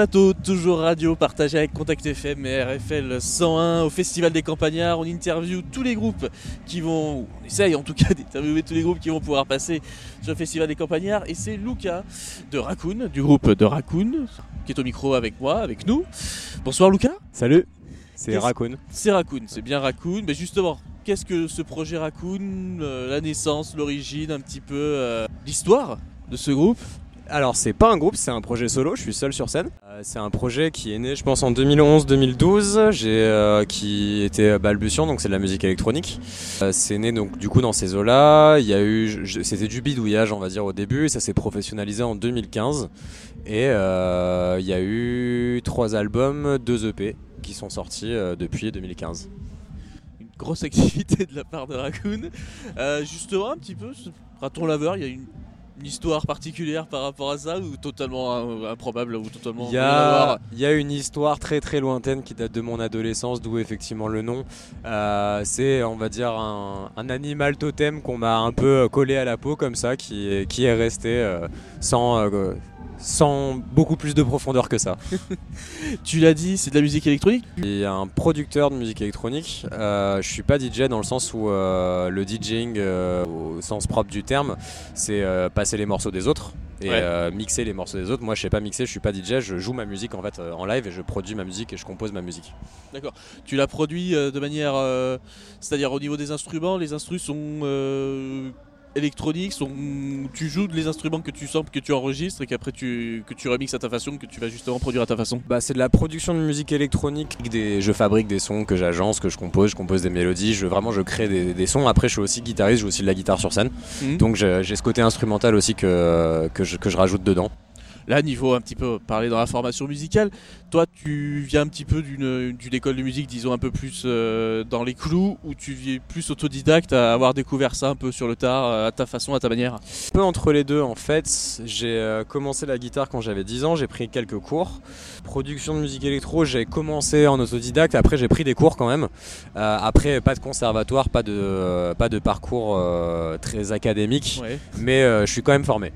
plateau, toujours radio, partagé avec Contact FM et RFL 101 au Festival des Campagnards. On interview tous les groupes qui vont, on essaye en tout cas d'interviewer tous les groupes qui vont pouvoir passer sur le Festival des Campagnards. Et c'est Luca de Raccoon, du groupe de Raccoon, qui est au micro avec moi, avec nous. Bonsoir Luca. Salut, c'est Raccoon. C'est Raccoon, c'est bien Raccoon. Mais justement, qu'est-ce que ce projet Raccoon euh, La naissance, l'origine, un petit peu euh, l'histoire de ce groupe? Alors, c'est pas un groupe, c'est un projet solo, je suis seul sur scène. Euh, c'est un projet qui est né, je pense, en 2011-2012, j'ai, euh, qui était balbutiant, donc c'est de la musique électronique. Euh, c'est né donc du coup dans ces eaux-là. Il y a eu, c'était du bidouillage, on va dire, au début, et ça s'est professionnalisé en 2015. Et il y a eu trois albums, deux EP qui sont sortis depuis 2015. une grosse activité de la part de Raccoon. Justement, un petit peu, raton laveur, il y a une, une histoire particulière par rapport à ça ou totalement improbable ou totalement Il y, a, il y a une histoire très très lointaine qui date de mon adolescence, d'où effectivement le nom. Euh, c'est, on va dire, un, un animal totem qu'on m'a un peu collé à la peau comme ça, qui est, qui est resté euh, sans, euh, sans beaucoup plus de profondeur que ça. Tu l'as dit, c'est de la musique électronique? Il y a un producteur de musique électronique. Euh, je suis pas DJ dans le sens où euh, le DJing, euh, au sens propre du terme, c'est passer les morceaux des autres et Ouais. mixer les morceaux des autres. Moi, je sais pas mixer, je suis pas DJ, je joue ma musique en fait en live et je produis ma musique et je compose ma musique. Tu l'as produit euh, de manière. C'est-à-dire au niveau des instruments, les instruments sont. Électroniques sont tu joues les instruments que tu samples que tu enregistres et qu'après tu que tu remixes à ta façon que tu vas justement produire à ta façon Bah, c'est de la production de musique électronique. Des, je fabrique des sons que j'agence, que je compose, je compose des mélodies. Je, vraiment, je crée des, des sons. Après, je suis aussi guitariste, je joue aussi de la guitare sur scène. Mhm. Donc, j'ai ce côté instrumental aussi que, que, je, que je rajoute dedans. Là, niveau un petit peu parler dans la formation musicale, toi, tu viens un petit peu d'une école de musique, disons un peu plus euh, dans les clous, ou tu viens plus autodidacte à avoir découvert ça un peu sur le tard, euh, à ta façon, à ta manière? Un peu entre les deux en fait. J'ai euh, commencé la guitare quand j'avais 10 ans, j'ai pris quelques cours. Production de musique électro, j'ai commencé en autodidacte, après j'ai pris des cours quand même. Euh, après pas de conservatoire, pas de, pas de parcours euh, très académique, Ouais. mais je suis quand même formé.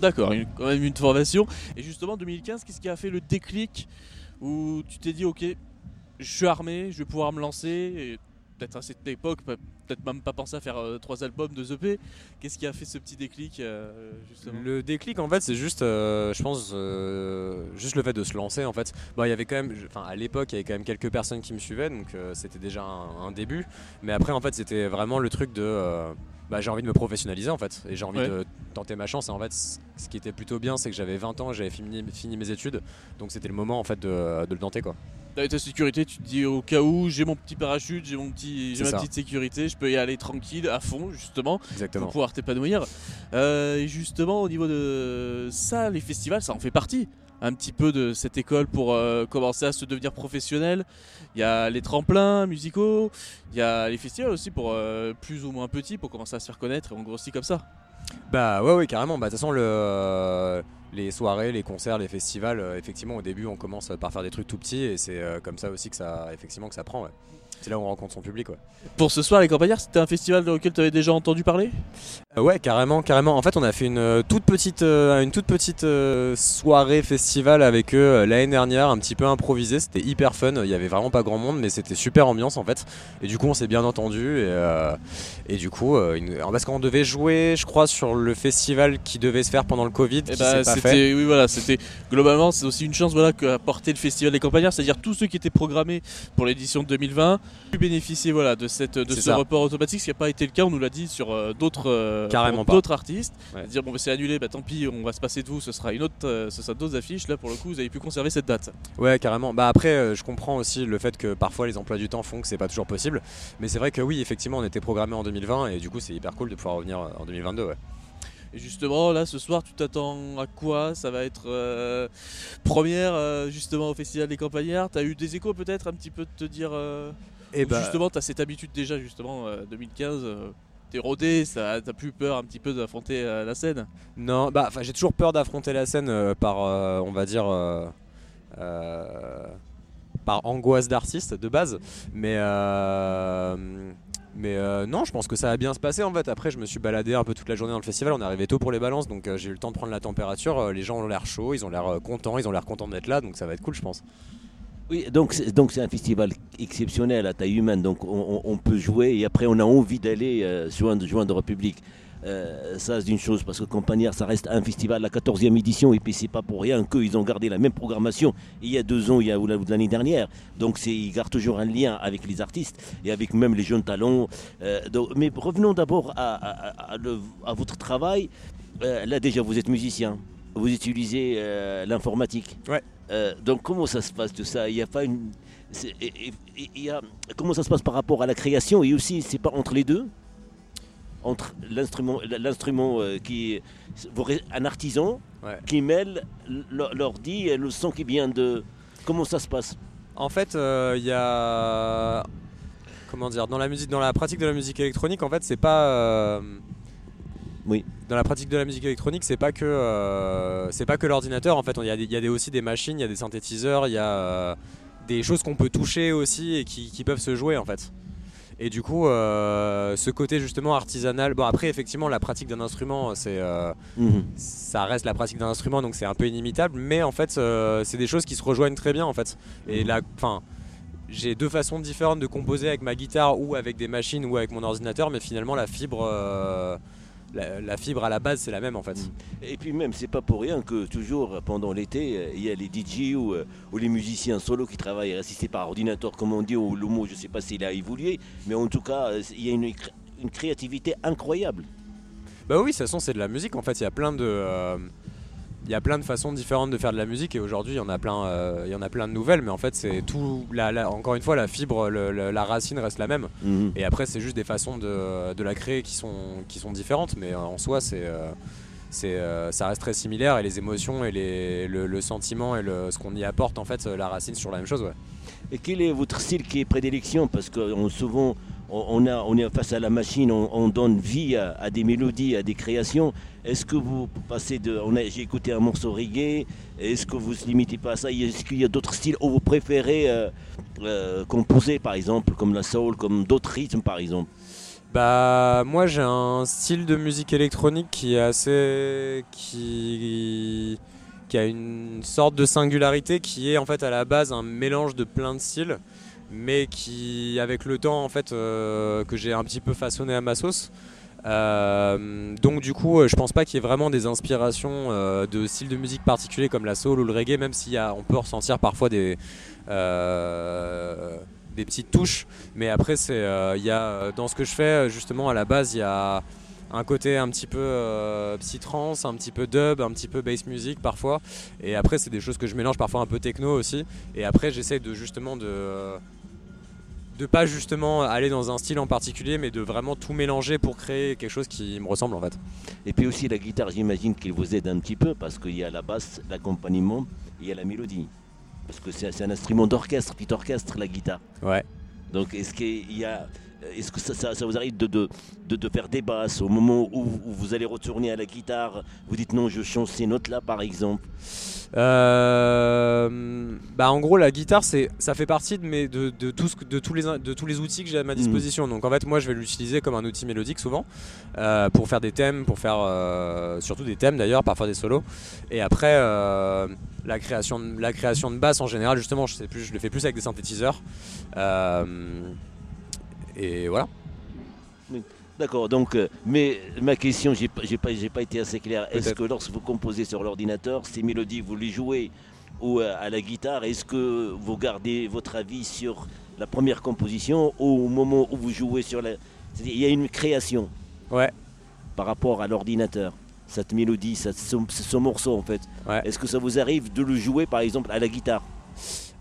D'accord, quand même une formation. Et justement, 2015, qu'est-ce qui a fait le déclic où tu t'es dit, ok, je suis armé, je vais pouvoir me lancer et Peut-être à cette époque, peut-être même pas pensé à faire euh, trois albums, deux EP. Qu'est-ce qui a fait ce petit déclic euh, justement? Le déclic en fait c'est juste euh, je pense euh, juste le fait de se lancer en fait. Bon il y avait quand même enfin à l'époque il y avait quand même quelques personnes qui me suivaient donc c'était déjà un, un début mais après en fait c'était vraiment le truc de bah, j'ai envie de me professionnaliser en fait et j'ai envie Ouais. de tenter ma chance et en fait ce qui était plutôt bien c'est que j'avais 20 ans j'avais fini, fini mes études donc c'était le moment en fait de, de le tenter quoi. T'avais ta sécurité, tu te dis au cas où j'ai mon petit parachute, j'ai mon petit, j'ai ma ça. petite sécurité, je peux y aller tranquille, à fond justement, Exactement. pour pouvoir t'épanouir. Euh, et justement au niveau de ça, les festivals, ça en fait partie. Un petit peu de cette école pour euh, commencer à se devenir professionnel. Il y a les tremplins musicaux, il y a les festivals aussi pour euh, plus ou moins petits pour commencer à se faire connaître et on grossit comme ça. Bah ouais, ouais, carrément. Bah, de toute façon, le, les soirées, les concerts, les festivals, euh, effectivement, au début, on commence par faire des trucs tout petits et c'est euh, comme ça aussi que ça, effectivement, que ça prend. ouais. C'est là où on rencontre son public. Ouais, Pour ce soir, les campagnards, c'était un festival dans lequel tu avais déjà entendu parler? Ouais carrément, carrément. En fait, on a fait une euh, toute petite, euh, une toute petite euh, soirée festival avec eux euh, l'année dernière, un petit peu improvisé. C'était hyper fun. Il y avait vraiment pas grand monde, mais c'était super ambiance en fait. Et du coup, on s'est bien entendu. Et, euh, et du coup, euh, une- parce qu'on devait jouer, je crois, sur le festival qui devait se faire pendant le Covid, Eh qui s'est pas fait. c'était, oui, voilà, c'était globalement, c'est aussi une chance, voilà, qu'a porté le festival des campagnards, c'est-à-dire tous ceux qui étaient programmés pour l'édition de 2020 pu bénéficier, voilà, de cette, de ce ça. report automatique, ce qui n'a pas été le cas, on nous l'a dit sur euh, d'autres, euh, Carrément pour d'autres artistes, Ouais. dire bon, bah, c'est annulé, bah tant pis, on va se passer de vous, ce sera une autre, euh, ce sera d'autres affiches. Là, pour le coup, vous avez pu conserver cette date. Ouais, carrément. Bah après, euh, je comprends aussi le fait que parfois les emplois du temps font que c'est pas toujours possible. Mais c'est vrai que oui, effectivement, on était programmé en 2020 et du coup, c'est hyper cool de pouvoir revenir euh, en 2022. Ouais. Et justement, là, ce soir, tu t'attends à quoi? Ça va être euh, première, euh, justement, au festival des campagnards? T'as eu des échos peut-être un petit peu de te dire. euh, Et Ou bah, Justement, tu as cette habitude déjà, justement, euh, 2015, euh, t'es rodé, t'as plus peur un petit peu d'affronter euh, la scène. non, bah, j'ai toujours peur d'affronter la scène euh, par, euh, on va dire, par angoisse d'artiste de base. Mais, Mais euh, non, je pense que ça va bien se passer en fait. Après, je me suis baladé un peu toute la journée dans le festival. On est arrivé tôt pour les balances, donc j'ai eu le temps de prendre la température. Les gens ont l'air chauds, ils ont l'air contents, ils ont l'air contents d'être là, donc ça va être cool, je pense. Oui, donc c'est, donc c'est un festival exceptionnel à taille humaine, donc on, on- peut jouer et après on a envie d'aller euh, joindre, joindre public. Euh, ça c'est une chose parce que Campagnard ça reste un festival la 14e édition et puis c'est pas pour rien qu'ils ont gardé la même programmation il y a deux ans il y a, l'année dernière. Donc c'est, ils gardent toujours un lien avec les artistes et avec même les jeunes talents. Euh, mais revenons d'abord à- à le- à votre travail. Euh, là déjà vous êtes musicien vous utilisez euh, l'informatique Ouais. euh, donc comment ça se passe tout ça? Il a pas une. il y a- comment ça se passe par rapport à la création? Et aussi c'est pas entre les deux? Entre l'instrument l'instrument euh, qui un artisan Ouais. qui mêle l'ordi et le son qui vient de comment ça se passe? En fait, euh, il y a. Comment dire Dans la musique, dans la pratique de la musique électronique, en fait, c'est pas. Oui. Dans la pratique de la musique électronique, c'est pas que euh, c'est pas que l'ordinateur. En fait, il y a, des- il y a des- aussi des machines, il y a des synthétiseurs, il y a euh, des choses qu'on peut toucher aussi et qui, qui peuvent se jouer en fait. Et du coup, euh, ce côté justement artisanal. Bon, après, effectivement, la pratique d'un instrument, c'est Mhm. ça reste la pratique d'un instrument, donc c'est un peu inimitable. Mais en fait, c'est des choses qui se rejoignent très bien en fait. Et là, enfin, j'ai deux façons différentes de composer avec ma guitare ou avec des machines ou avec mon ordinateur, mais finalement la fibre, euh, la, la fibre à la base c'est la même en fait. Et puis même, c'est pas pour rien que toujours pendant l'été, euh, il y a les DJ ou, euh, ou les musiciens solo qui travaillent assistés par ordinateur, comme on dit, ou le mot, je sais pas s'il a évolué, mais en tout cas, euh, il y a une, cré- une créativité incroyable. Bah oui, de toute façon c'est de la musique en fait. Il y a plein de, euh, il y a plein de façons différentes de faire de la musique et aujourd'hui il y en a plein, euh, il y en a plein de nouvelles, mais en fait c'est tout. La, la- encore une fois, la fibre, le- le- la racine reste la même. Mhm. Et après, c'est juste des façons de, de la créer qui sont, qui sont différentes, mais en soi, c'est, euh, c'est, euh, ça reste très similaire et les émotions et les, le, le sentiment et ce qu'on y apporte, en fait, la racine, c'est toujours la même chose. Ouais. Et quel est votre style qui est prédilection? Parce que on- souvent, on, a, on est face à la machine, on, on donne vie à, des mélodies, à des créations. Est-ce que vous passez de. J'ai écouté un morceau reggae, est-ce que vous ne limitez pas à ça? Est-ce qu'il y a d'autres styles où vous préférez euh, euh, composer, par exemple, comme la soul, comme d'autres rythmes, par exemple? Bah, moi, j'ai un style de musique électronique qui est assez. qui. qui a une sorte de singularité qui est en fait à la base un mélange de plein de styles, mais qui, avec le temps, en fait, euh, que j'ai un petit peu façonné à ma sauce. Euh, donc du coup, euh, je pense pas qu'il y ait vraiment des inspirations de styles de musique particuliers comme la soul ou le reggae, même si on peut ressentir parfois des, des petites touches. Mais après, c'est, il dans ce que je fais, justement, à la base, il y a un côté un petit peu euh, psy-trance, un petit peu dub, un petit peu bass music parfois. Et après, c'est des choses que je mélange parfois un peu techno aussi. Et après, j'essaie de justement de de pas justement aller dans un style en particulier, mais de vraiment tout mélanger pour créer quelque chose qui me ressemble en fait. Et puis aussi la guitare, j'imagine qu'il vous aide un petit peu, parce qu'il y a la basse, l'accompagnement, et il y a la mélodie. Parce que c'est c'est un instrument d'orchestre, petit orchestre, la guitare. Ouais. Donc est-ce qu'il y a, est-ce que ça, ça- ça vous arrive de, de, de, de faire des basses au moment où, où vous allez retourner à la guitare Vous dites non, je change ces notes-là par exemple. Euh, bah en gros la guitare c'est ça fait partie de mes de, de tout ce que- de tous les de tous les outils que j'ai à ma disposition. Donc en fait moi je vais l'utiliser comme un outil mélodique souvent euh, pour faire des thèmes pour faire euh, surtout des thèmes d'ailleurs parfois des solos. Et après euh, la création de, la création de basse en général justement je sais plus je le fais plus avec des synthétiseurs. Euh, et voilà D'accord, donc, euh, mais ma question, j'ai pas, pas, été assez clair. Est-ce que lorsque vous composez sur l'ordinateur, ces mélodies, vous les jouez ou euh, à la guitare, est-ce que vous gardez votre avis sur la première composition ou au moment où vous jouez sur la... Il y a une création ouais par rapport à l'ordinateur, cette mélodie, ce, ce morceau en fait. Ouais. Est-ce que ça vous arrive de le jouer par exemple à la guitare?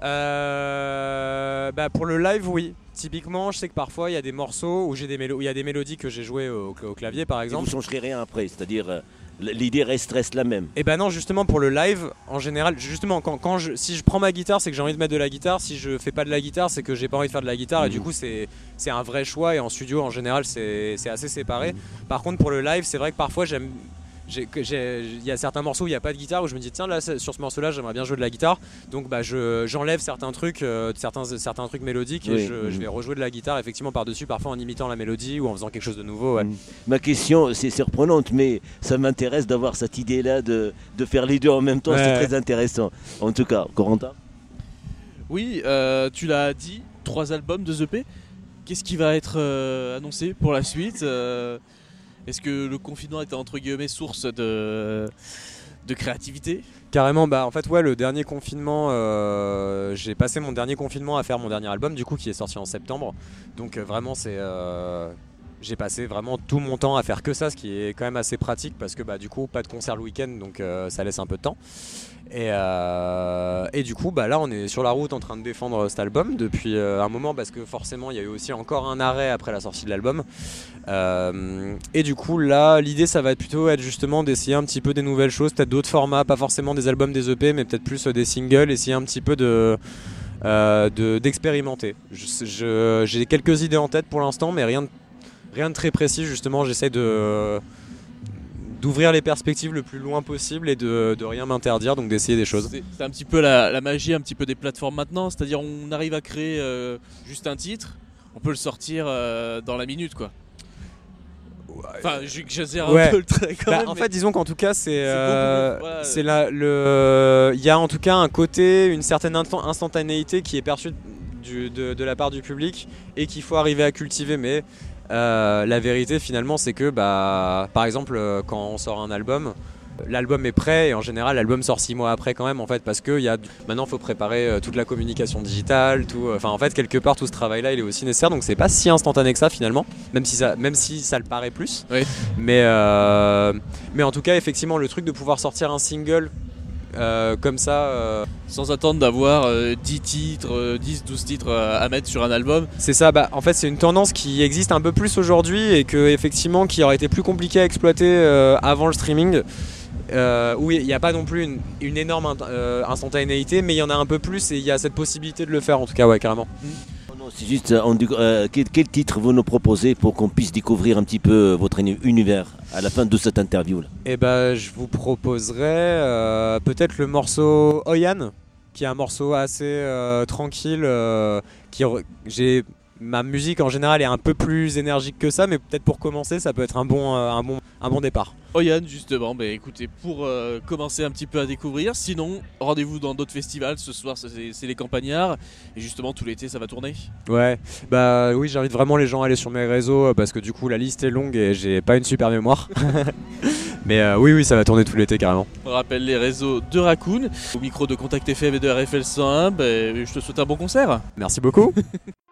Euh, bah pour le live, oui. Typiquement, je sais que parfois il y a des morceaux où j'ai des il y a des mélodies que j'ai jouées au, au clavier, par Et vous exemple. changerez rien après, c'est-à-dire euh, l'idée reste, reste la même. Et ben non, justement pour le live, en général, justement quand, quand je, si je prends ma guitare, c'est que j'ai envie de mettre de la guitare. Si je fais pas de la guitare, c'est que j'ai pas envie de faire de la guitare. Et du coup, c'est un vrai choix. Et en studio, en général, c'est assez séparé. Mhm. Par contre, pour le live, c'est vrai que parfois j'aime il y a certains morceaux où il n'y a pas de guitare où je me dis tiens là sur ce morceau là j'aimerais bien jouer de la guitare donc bah je j'enlève certains trucs euh, certains certains trucs mélodiques et Oui, je, je vais rejouer de la guitare effectivement par dessus parfois en imitant la mélodie ou en faisant quelque chose de nouveau ouais. Mm. Ma question, c'est surprenante, mais ça m'intéresse d'avoir cette idée-là de, de faire les deux en même temps. Ouais. C'est très intéressant. En tout cas, Corentin? Oui, euh, tu l'as dit, trois albums, deux EP. Qu'est-ce qui va être euh, annoncé pour la suite Euh, Est-ce que le confinement était entre guillemets source de, de créativité? Carrément, bah en fait ouais, le dernier confinement, euh, j'ai passé mon dernier confinement à faire mon dernier album du coup qui est sorti en septembre. Donc euh, vraiment c'est, euh, j'ai passé vraiment tout mon temps à faire que ça, ce qui est quand même assez pratique parce que bah du coup pas de concert le week-end donc euh, ça laisse un peu de temps. Et, euh, et du coup bah là on est sur la route en train de défendre cet album depuis euh, un moment parce que forcément il y a eu aussi encore un arrêt après la sortie de l'album. Euh, et du coup, là, l'idée, ça va être plutôt être justement d'essayer un petit peu des nouvelles choses, peut-être d'autres formats, pas forcément des albums, des EP, mais peut-être plus euh, des singles, essayer un petit peu de euh, de- d'expérimenter. J'ai quelques idées en tête pour l'instant, mais rien de, rien de très précis. Justement, j'essaie de d'ouvrir les perspectives le plus loin possible et de, de rien m'interdire, donc d'essayer des choses. C'est un petit peu la, la magie un petit peu des plateformes maintenant, c'est-à-dire on arrive à créer euh, juste un titre, on peut le sortir euh, dans la minute quoi. Enfin, j'exagère Ouais. un peu le trait quand Bah, même. en fait, disons qu'en tout cas, c'est C'est euh, voilà, le, il y a en tout cas un côté, une certaine instan- instantanéité qui est perçue du- de, de la part du public et qu'il faut arriver à cultiver. Mais euh, la vérité, finalement, c'est que, bah, par exemple, euh, quand on sort un album. L'album est prêt et en général l'album sort six mois après quand même en fait parce que il y a maintenant il faut préparer euh, toute la communication digitale tout enfin en fait quelque part tout ce travail là il est aussi nécessaire donc c'est pas si instantané que ça finalement même si ça même si ça le paraît plus Oui. mais euh, mais en tout cas, effectivement, le truc de pouvoir sortir un single euh, comme ça, euh, Sans attendre d'avoir euh, 10 titres, euh, 10, 12 titres à mettre sur un album. c'est ça. Bah, en fait, c'est une tendance qui existe un peu plus aujourd'hui et que effectivement, qui aurait été plus compliqué à exploiter avant le streaming. Où il n'y a pas non plus une, une énorme instantanéité, mais il y en a un peu plus et il y a cette possibilité de le faire en tout cas, ouais, carrément. Non, C'est juste, euh, euh, quel, titre vous nous proposez pour qu'on puisse découvrir un petit peu votre uni- univers à la fin de cette interview là? Et ben, je vous proposerais euh, peut-être le morceau Oyan, qui est un morceau assez euh, tranquille. qui j'ai ma musique en général est un peu plus énergique que ça, mais peut-être pour commencer, ça peut être un bon, euh, un bon, un bon départ. Oyan justement, bah, écoutez, pour euh, commencer un petit peu à découvrir, sinon rendez-vous dans d'autres festivals, ce soir c'est les campagnards, et justement tout l'été ça va tourner? Ouais, bah oui, j'invite vraiment les gens à aller sur mes réseaux euh, parce que du coup la liste est longue et j'ai pas une super mémoire. mais euh, oui, oui, ça va tourner tout l'été carrément. On rappelle les réseaux de Raccoon, au micro de Contact FM et de RFL 101, bah, je te souhaite un bon concert. Merci beaucoup.